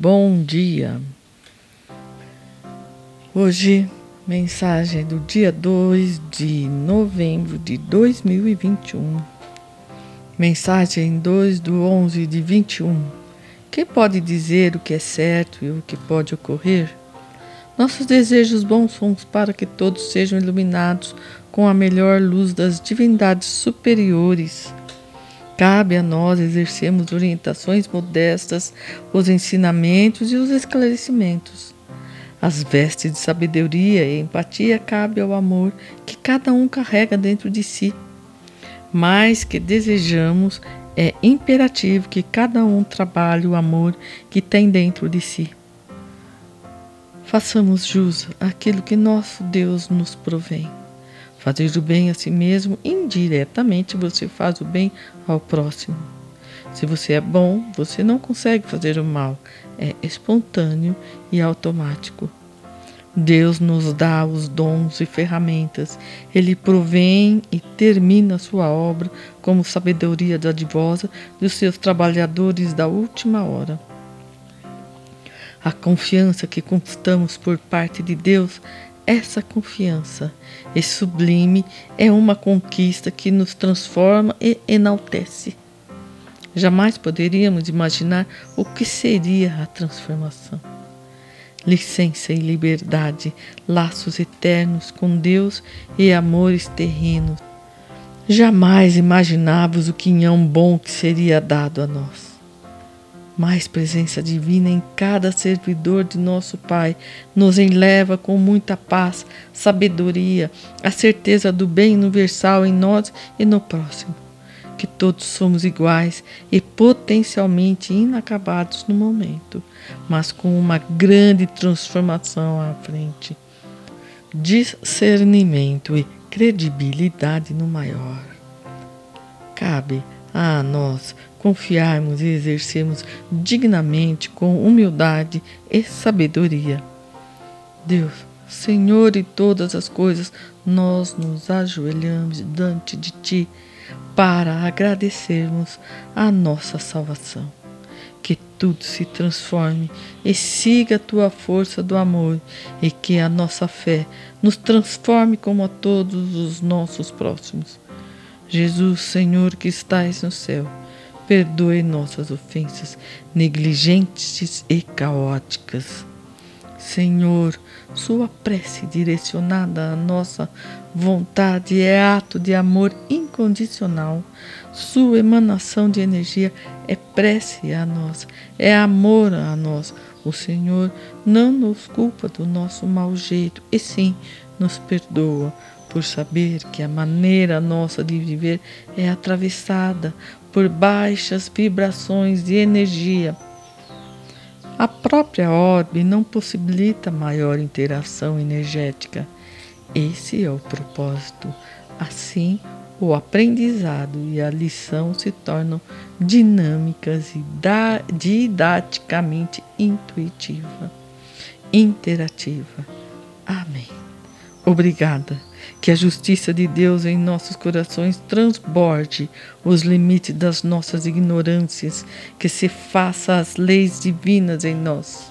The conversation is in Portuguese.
bom dia. Hoje, mensagem do dia 2 de novembro de 2021. Mensagem 2 do 11 de 21. Quem pode dizer o que é certo e o que pode ocorrer? Nossos desejos bons são para que todos sejam iluminados com a melhor luz das divindades superiores Cabe a nós exercermos orientações modestas, os ensinamentos e os esclarecimentos. As vestes de sabedoria e empatia cabe ao amor que cada um carrega dentro de si. Mais que desejamos, é imperativo que cada um trabalhe o amor que tem dentro de si. Façamos jus àquilo que nosso Deus nos provém. Fazer o bem a si mesmo, indiretamente você faz o bem ao próximo. Se você é bom, você não consegue fazer o mal. É espontâneo e automático. Deus nos dá os dons e ferramentas. Ele provém e termina a sua obra como sabedoria dadivosa dos seus trabalhadores da última hora. A confiança que conquistamos por parte de Deus essa confiança e sublime é uma conquista que nos transforma e enaltece. Jamais poderíamos imaginar o que seria a transformação. Licença e liberdade, laços eternos com Deus e amores terrenos. Jamais imaginávamos o quinhão bom que seria dado a nós mais presença divina em cada servidor de nosso Pai nos enleva com muita paz, sabedoria, a certeza do bem universal em nós e no próximo. Que todos somos iguais e potencialmente inacabados no momento, mas com uma grande transformação à frente. Discernimento e credibilidade no maior. Cabe a nós confiarmos e exercermos dignamente com humildade e sabedoria. Deus, Senhor de todas as coisas, nós nos ajoelhamos diante de Ti para agradecermos a nossa salvação. Que tudo se transforme e siga a Tua força do amor e que a nossa fé nos transforme como a todos os nossos próximos. Jesus, Senhor que estais no céu, perdoe nossas ofensas negligentes e caóticas. Senhor, Sua prece direcionada à nossa vontade é ato de amor incondicional. Sua emanação de energia é prece a nós, é amor a nós. O Senhor não nos culpa do nosso mau jeito, e sim nos perdoa por saber que a maneira nossa de viver é atravessada por baixas vibrações de energia. A própria orbe não possibilita maior interação energética. Esse é o propósito. Assim, o aprendizado e a lição se tornam dinâmicas e didaticamente intuitiva, interativa. Amém. Obrigada. Que a justiça de Deus em nossos corações transborde os limites das nossas ignorâncias, que se faça as leis divinas em nós.